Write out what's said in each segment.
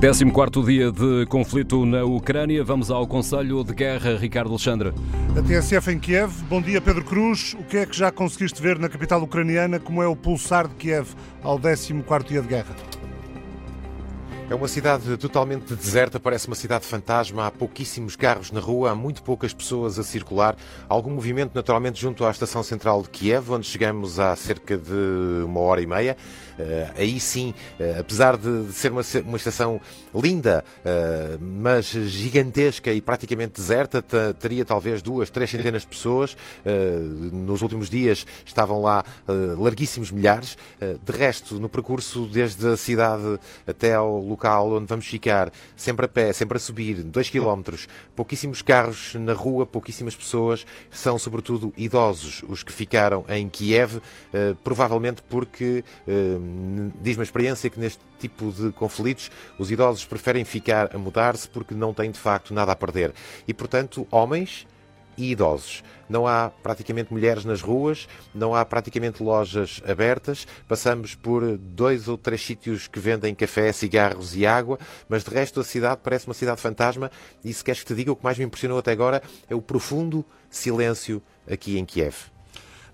14 dia de conflito na Ucrânia. Vamos ao Conselho de Guerra, Ricardo Alexandre. A TSF em Kiev. Bom dia, Pedro Cruz. O que é que já conseguiste ver na capital ucraniana? Como é o pulsar de Kiev ao 14 dia de guerra? É uma cidade totalmente deserta, parece uma cidade fantasma. Há pouquíssimos carros na rua, há muito poucas pessoas a circular. Algum movimento, naturalmente, junto à estação central de Kiev, onde chegamos há cerca de uma hora e meia. Uh, aí sim, uh, apesar de, ser uma, uma estação linda, uh, mas gigantesca e praticamente deserta, teria talvez duas, três centenas de pessoas. nos últimos dias estavam lá larguíssimos milhares. de resto, no percurso desde a cidade até ao local onde vamos ficar, sempre a pé, sempre a subir, 2 km, pouquíssimos carros na rua, pouquíssimas pessoas, são sobretudo idosos os que ficaram em Kiev, provavelmente porque diz-me a experiência que neste tipo de conflitos os idosos preferem ficar a mudar-se porque não têm de facto nada a perder. E portanto, homens e idosos. Não há praticamente mulheres nas ruas, não há praticamente lojas abertas. Passamos por dois ou três sítios que vendem café, cigarros e água, mas de resto a cidade parece uma cidade fantasma. E se queres que te diga, o que mais me impressionou até agora é o profundo silêncio aqui em Kiev.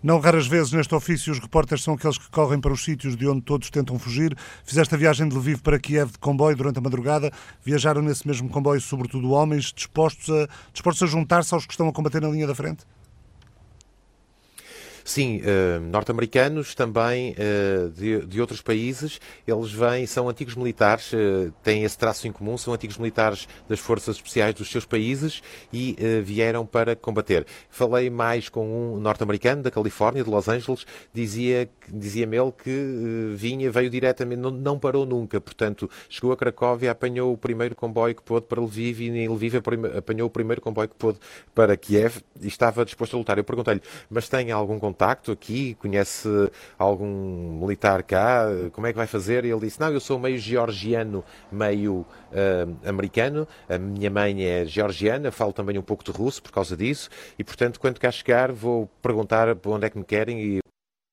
Não raras vezes neste ofício os repórteres são aqueles que correm para os sítios de onde todos tentam fugir. Fizeste a viagem de Lviv para Kiev de comboio durante a madrugada. Viajaram nesse mesmo comboio sobretudo homens dispostos a, dispostos a juntar-se aos que estão a combater na linha da frente? Sim, uh, norte-americanos, também uh, de, de, outros países. Eles vêm, são antigos militares, uh, têm esse traço em comum, são antigos militares das forças especiais dos seus países e vieram para combater. Falei mais com um norte-americano da Califórnia, de Los Angeles, dizia dizia-me ele que vinha, veio diretamente, não, não, parou nunca. Portanto, chegou a Cracóvia, apanhou o primeiro comboio que pôde para Lviv e em Lviv apanhou o primeiro comboio que pôde para Kiev e estava disposto a lutar. Eu perguntei-lhe, mas tem algum? Contacto aqui? Conhece algum militar cá? Como é que vai fazer? E ele disse: Não, eu sou meio georgiano, meio uh, americano. A minha mãe é georgiana, falo também um pouco de russo por causa disso. E portanto, quando cá chegar, vou perguntar onde é que me querem e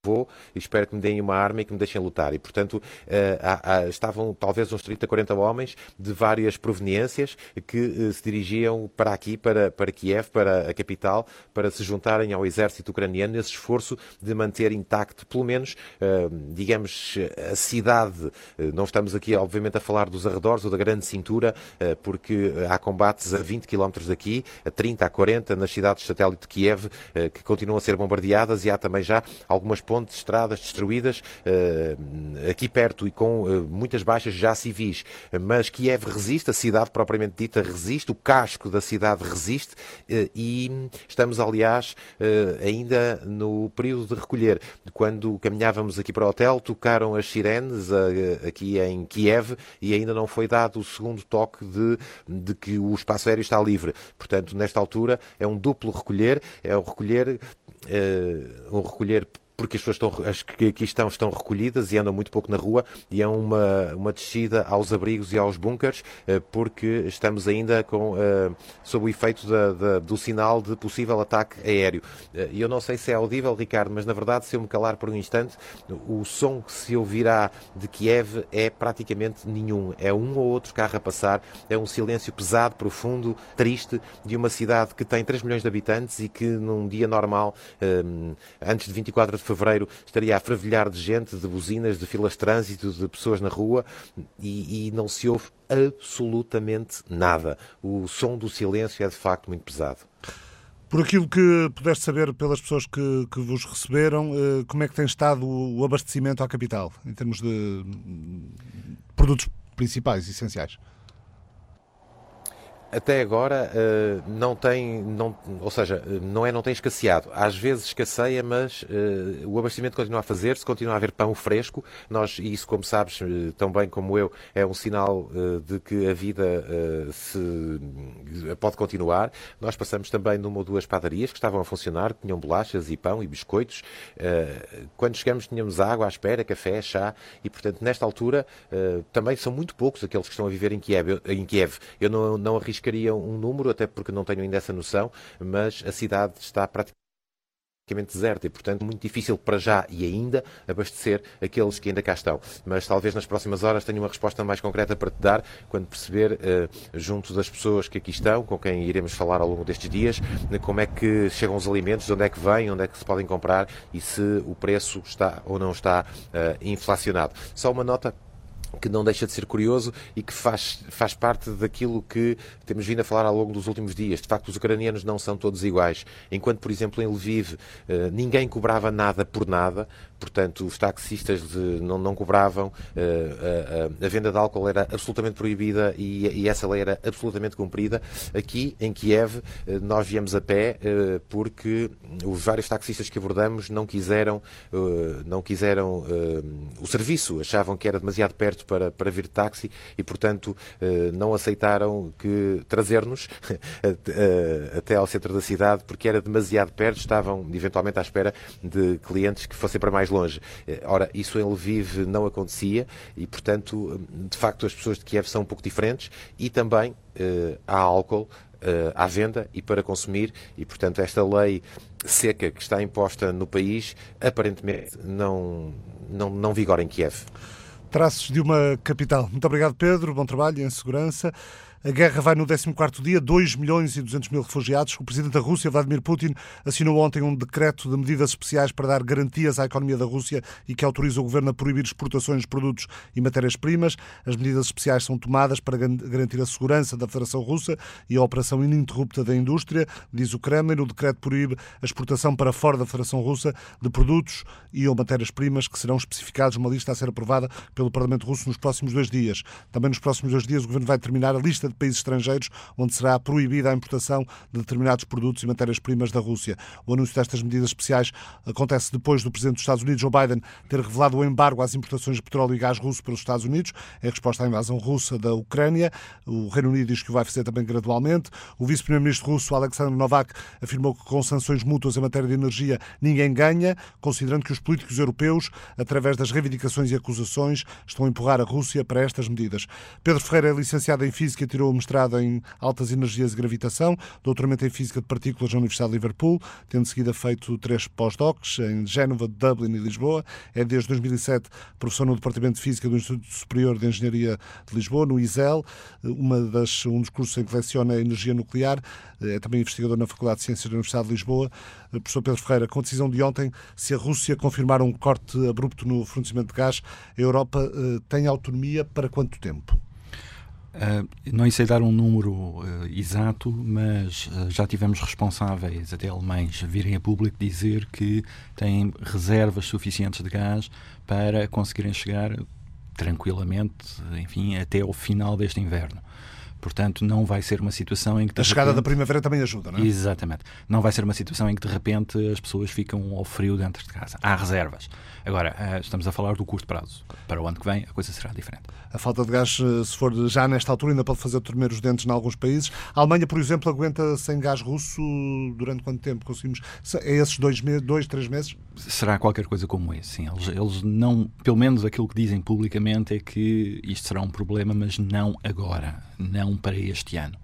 vou e espero que me deem uma arma e que me deixem lutar. E, portanto, uh, estavam talvez uns 30, 40 homens de várias proveniências que uh, se dirigiam para aqui, para, para Kiev, para a capital, para se juntarem ao exército ucraniano nesse esforço de manter intacto, pelo menos, uh, digamos, a cidade. não estamos aqui, obviamente, a falar dos arredores ou da grande cintura, porque há combates a 20 km daqui, a 30, a 40, nas cidades satélite de Kiev, que continuam a ser bombardeadas e há também já algumas pontes pontes, estradas destruídas, uh, aqui perto e com uh, muitas baixas já civis. Mas Kiev resiste, a cidade propriamente dita resiste, o casco da cidade resiste uh, e estamos, aliás, ainda no período de recolher. Quando caminhávamos aqui para o hotel, tocaram as sirenes aqui em Kiev e ainda não foi dado o segundo toque de, de que o espaço aéreo está livre. Portanto, nesta altura é um duplo recolher, é o recolher, um recolher porque as pessoas estão, as que aqui estão estão recolhidas e andam muito pouco na rua e é uma, uma descida aos abrigos e aos bunkers eh, porque estamos ainda com, eh, sob o efeito da, da, do sinal de possível ataque aéreo. Eh, e eu não sei se é audível, Ricardo, mas na verdade, se eu me calar por um instante, o som que se ouvirá de Kiev é praticamente nenhum. É um ou outro carro a passar, é um silêncio pesado, profundo, triste, de uma cidade que tem 3 milhões de habitantes e que num dia normal, antes de 24 de fevereiro estaria a fervilhar de gente, de buzinas, de filas de trânsito, de pessoas na rua e, e não se ouve absolutamente nada. O som do silêncio é de facto muito pesado. Por aquilo que pudeste saber pelas pessoas que, que vos receberam, eh, como é que tem estado o abastecimento à capital, em termos de produtos principais, essenciais? Até agora uh, não tem, não, ou seja, eh, não é não tem escasseado. Às vezes escasseia, mas uh, o abastecimento continua a fazer-se, continua a haver pão fresco. Nós, e isso, como sabes, uh, tão bem como eu, é um sinal de que a vida se, pode continuar. Nós passamos também numa ou duas padarias que estavam a funcionar, que tinham bolachas e pão e biscoitos. quando chegamos tínhamos água à espera, café, chá, e portanto, nesta altura, também são muito poucos aqueles que estão a viver em Kiev. Eu, em Kiev. eu não, não arrisco arriscaria um número, até porque não tenho ainda essa noção, mas a cidade está praticamente praticamente deserta e, portanto, muito difícil para já e ainda abastecer aqueles que ainda cá estão. Mas talvez nas próximas horas tenha uma resposta mais concreta para te dar quando perceber, eh, junto das pessoas que aqui estão, com quem iremos falar ao longo destes dias, como é que chegam os alimentos, de onde é que vêm, onde é que se podem comprar e se o preço está ou não está uh, inflacionado. Só uma nota que não deixa de ser curioso e que faz, faz parte daquilo que temos vindo a falar ao longo dos últimos dias. De facto, os ucranianos não são todos iguais. Enquanto, por exemplo, em Lviv eh, ninguém cobrava nada por nada, portanto, os taxistas não, não cobravam, eh, a, venda de álcool era absolutamente proibida e, essa lei era absolutamente cumprida. Aqui, em Kiev, eh, nós viemos a pé porque os vários taxistas que abordamos não quiseram, não quiseram o serviço, achavam que era demasiado perto para, para vir de táxi e, portanto, eh, não aceitaram que trazer-nos até ao centro da cidade porque era demasiado perto, estavam eventualmente à espera de clientes que fossem para mais longe. Eh, ora, isso em Lviv não acontecia e, portanto, de facto, as pessoas de Kiev são um pouco diferentes e também eh, há álcool à venda e para consumir, e portanto esta lei seca que está imposta no país aparentemente não, não, não vigora em Kiev. Traços de uma capital. Muito obrigado, Pedro. Bom trabalho em segurança. A guerra vai no 14º dia, 2 milhões e 200 mil refugiados. O presidente da Rússia, Vladimir Putin, assinou ontem um decreto de medidas especiais para dar garantias à economia da Rússia e que autoriza o governo a proibir exportações de produtos e matérias-primas. As medidas especiais são tomadas para garantir a segurança da Federação Russa e a operação ininterrupta da indústria, diz o Kremlin. O decreto proíbe a exportação para fora da Federação Russa de produtos e ou matérias-primas que serão especificados numa lista a ser aprovada pelo Parlamento Russo nos próximos dois dias. Também nos próximos dois dias o governo vai terminar a lista de de países estrangeiros, onde será proibida a importação de determinados produtos e matérias-primas da Rússia. O anúncio destas medidas especiais acontece depois do Presidente dos Estados Unidos, Joe Biden, ter revelado o embargo às importações de petróleo e gás russo pelos Estados Unidos, em resposta à invasão russa da Ucrânia. O Reino Unido diz que o vai fazer também gradualmente. O vice-primeiro-ministro russo, Alexander Novak, afirmou que com sanções mútuas em matéria de energia ninguém ganha, considerando que os políticos europeus, através das reivindicações e acusações, estão a empurrar a Rússia para estas medidas. Pedro Ferreira é licenciado em Física e tirou tirou mestrado em altas energias de gravitação, doutoramento em física de partículas na Universidade de Liverpool, tendo seguida feito três pós-docs em Génova, Dublin e Lisboa. É desde 2007 professor no Departamento de Física do Instituto Superior de Engenharia de Lisboa, no ISEL, uma das, um dos cursos em que leciona energia nuclear. É também investigador na Faculdade de Ciências da Universidade de Lisboa. Professor Pedro Ferreira, com a decisão de ontem, se a Rússia confirmar um corte abrupto no fornecimento de gás, a Europa eh, tem autonomia para quanto tempo? Uh, não sei dar um número uh, exato, mas uh, já tivemos responsáveis, até alemães, virem a público dizer que têm reservas suficientes de gás para conseguirem chegar tranquilamente, enfim, até ao final deste inverno. Portanto, não vai ser uma situação em que. A chegada repente... da primavera também ajuda, não é? Exatamente. Não vai ser uma situação em que de repente as pessoas ficam ao frio dentro de casa. Há reservas. Agora, eh, estamos a falar do curto prazo. Para o ano que vem, a coisa será diferente. A falta de gás, eh, se for já nesta altura, ainda pode fazer tremer os dentes em alguns países. A Alemanha, por exemplo, aguenta sem gás russo durante quanto tempo? Conseguimos. É esses dois, meses, dois três meses? Será qualquer coisa como esse, sim. Eles, eles não. Pelo menos aquilo que dizem publicamente é que isto será um problema, mas não agora. Não para este ano.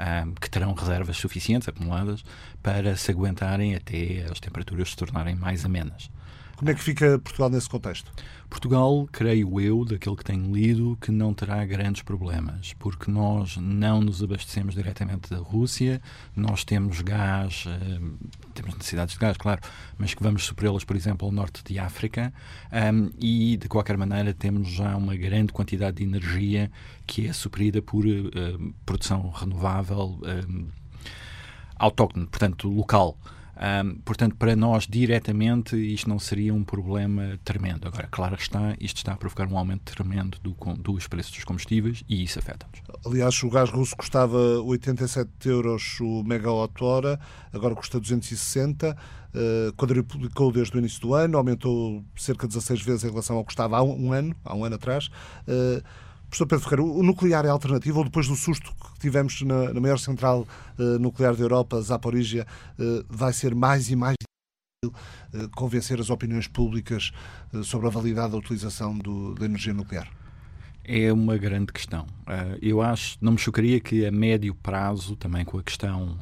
Um, que terão reservas suficientes acumuladas para se aguentarem até as temperaturas se tornarem mais amenas. Como é que fica Portugal nesse contexto? Portugal, creio eu, daquilo que tenho lido, que não terá grandes problemas, porque nós não nos abastecemos diretamente da Rússia, nós temos gás, eh, temos necessidades de gás, claro, mas que vamos supri-las, por exemplo, ao norte de África, e de qualquer maneira temos já uma grande quantidade de energia que é suprida por uh, produção renovável autóctone, portanto, local. Um, portanto, para nós diretamente isto não seria um problema tremendo. Agora, claro que está, isto está a provocar um aumento tremendo do, dos preços dos combustíveis e isso afeta-nos. Aliás, o gás russo custava 87 euros o megawatt-hora, agora custa 260, uh, quadruplicou desde o início do ano, aumentou cerca de 16 vezes em relação ao que custava há um, um ano, há um ano atrás. Uh, Professor Pedro Ferreira, o nuclear é alternativo ou depois do susto que tivemos na, na maior central uh, nuclear da Europa, Zaporizhia, uh, vai ser mais e mais difícil uh, convencer as opiniões públicas sobre a validade da utilização do, da energia nuclear? É uma grande questão. eu acho, não me chocaria que a médio prazo, também com a questão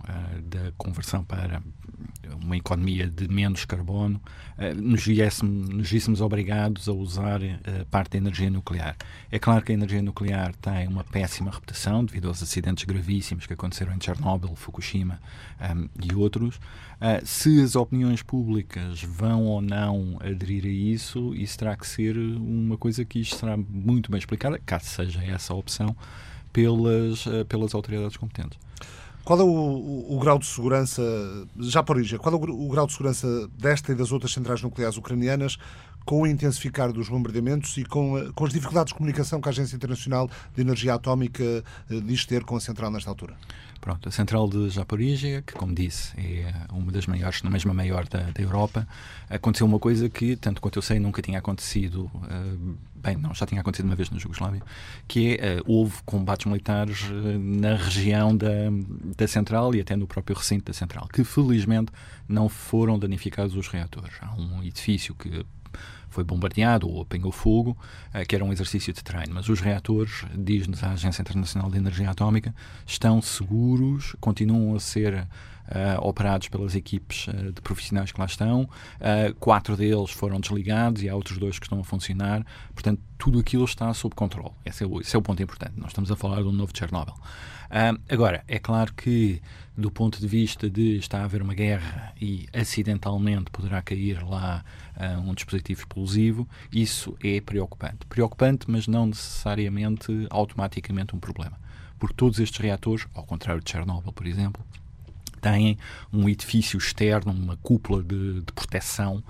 da conversão para uma economia de menos carbono, uh, nos, viéssemos, nos víssemos obrigados a usar uh, parte da energia nuclear. É claro que a energia nuclear tem uma péssima reputação devido aos acidentes gravíssimos que aconteceram em Chernobyl, Fukushima um, e outros. Uh, se as opiniões públicas vão ou não aderir a isso, isso terá que ser uma coisa que isto será muito bem explicada, caso seja essa a opção, pelas, pelas autoridades competentes. Qual é o, o, o, grau de segurança, já por origem, qual é o, o, grau de segurança desta e das outras centrais nucleares ucranianas com o intensificar dos bombardeamentos e com, com as dificuldades de comunicação que a Agência Internacional de Energia Atómica eh, diz ter com a central nesta altura? Pronto, a central de Zaporizhia, que como disse é uma das maiores, na mesma maior da, da, Europa, aconteceu uma coisa que, tanto quanto eu sei, nunca tinha acontecido, uh, bem, não, já tinha acontecido uma vez na Jugoslávia, que é, uh, houve combates militares uh, na região da, da central e até no próprio recinto da central, que felizmente não foram danificados os reatores. Há um edifício que foi bombardeado ou apanhou fogo, uh, que era um exercício de treino. Mas os reatores, diz-nos a Agência Internacional de Energia Atómica, estão seguros, continuam a ser operados pelas equipes uh, de profissionais que lá estão. Uh, quatro deles foram desligados e há outros dois que estão a funcionar. Portanto, tudo aquilo está sob controle. Esse é o, esse é o ponto importante. Nós estamos a falar de um novo Chernobyl. agora, é claro que, do ponto de vista de está a haver uma guerra e acidentalmente poderá cair lá um dispositivo explosivo, isso é preocupante. Preocupante, mas não necessariamente automaticamente um problema. Porque todos estes reatores, ao contrário de Chernobyl, por exemplo, têm um edifício externo, uma cúpula de, de proteção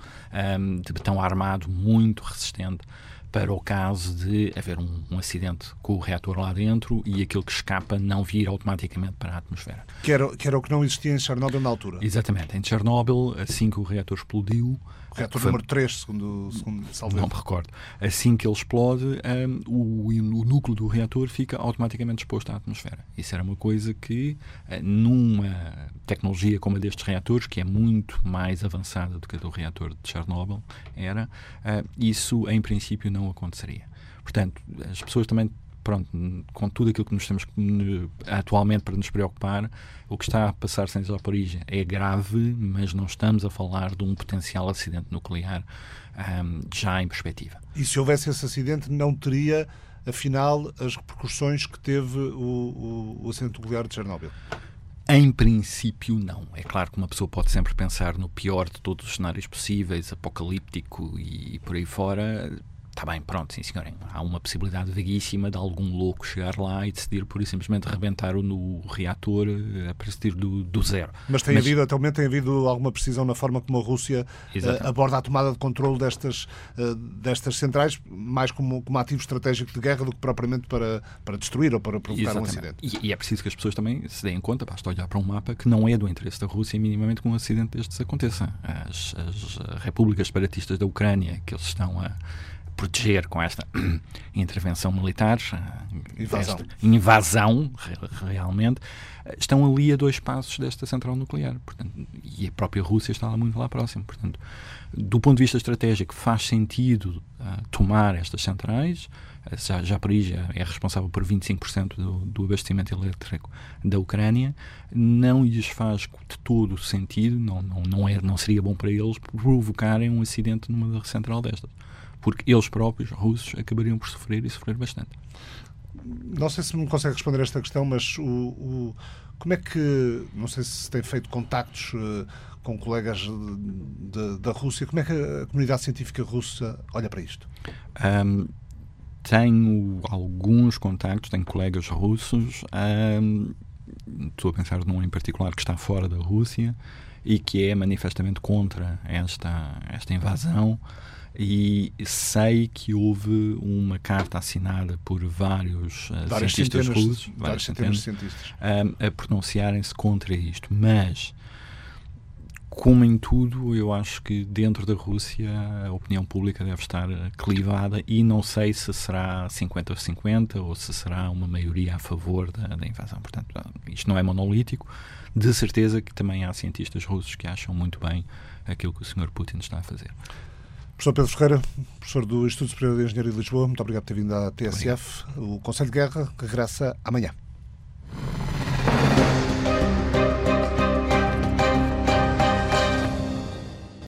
um, de betão armado muito resistente para o caso de haver um, um, acidente com o reator lá dentro e aquilo que escapa não vir automaticamente para a atmosfera. Que era, que era o que não existia em Chernobyl na altura. Exatamente. Em Chernobyl, assim que o reator explodiu, Reator número 3, segundo, segundo Não me recordo. Assim que ele explode, um, o, o, núcleo do reator fica automaticamente exposto à atmosfera. Isso era uma coisa que, uh, numa tecnologia como a destes reatores, que é muito mais avançada do que a do reator de Chernobyl, era, uh, isso em princípio não aconteceria. Portanto, as pessoas também pronto, com tudo aquilo que nos temos atualmente para nos preocupar, o que está a passar sem Zaporizhia é grave, mas não estamos a falar de um potencial acidente nuclear um, já em perspectiva. E se houvesse esse acidente, não teria, afinal, as repercussões que teve o, o acidente nuclear de Chernobyl? Em princípio, não. É claro que uma pessoa pode sempre pensar no pior de todos os cenários possíveis, apocalíptico e por aí fora Está bem, pronto, sim senhor. Há uma possibilidade vaguíssima de algum louco chegar lá e decidir por simplesmente rebentar o no reator eh, a partir do, do zero. Mas tem Mas... havido, atualmente tem havido alguma precisão na forma como a Rússia uh, aborda a tomada de controle destas, uh, destas centrais, mais como, como ativo estratégico de guerra do que propriamente para, para destruir ou para provocar Exatamente. um acidente. E, e, é preciso que as pessoas também se deem conta, basta olhar para um mapa, que não é do interesse da Rússia minimamente que um acidente destes aconteça. As, as repúblicas separatistas da Ucrânia, que eles estão a proteger com esta intervenção militar, invasão, invasão realmente, estão ali a dois passos desta central nuclear. Portanto, e a própria Rússia está lá muito lá próximo. Portanto, do ponto de vista estratégico, faz sentido uh, tomar estas centrais. Já, já Paris é responsável por 25% do, do abastecimento elétrico da Ucrânia. Não lhes faz de todo sentido, não, não, não, é, não seria bom para eles provocarem um acidente numa central destas porque eles próprios, russos, acabariam por sofrer e sofrer bastante. Não sei se me consegue responder esta questão, mas o, o como é que, não sei se tem feito contactos uh, com colegas de, de, da Rússia, como é que a comunidade científica russa olha para isto? Um, tenho alguns contactos, tenho colegas russos, um, estou a pensar num em particular que está fora da Rússia e que é manifestamente contra esta, esta invasão e sei que houve uma carta assinada por vários uh, cientistas russos, vários centenas de cientistas, uh, a pronunciarem-se contra isto. Mas, como em tudo, eu acho que dentro da Rússia a opinião pública deve estar clivada e não sei se será 50 ou 50 ou se será uma maioria a favor da, da invasão. Portanto, isto não é monolítico. De certeza que também há cientistas russos que acham muito bem aquilo que o Sr. Putin está a fazer. Professor Pedro Ferreira, professor do Instituto Superior de Engenharia de Lisboa, muito obrigado por ter vindo à TSF. Obrigado. O Conselho de Guerra regressa amanhã.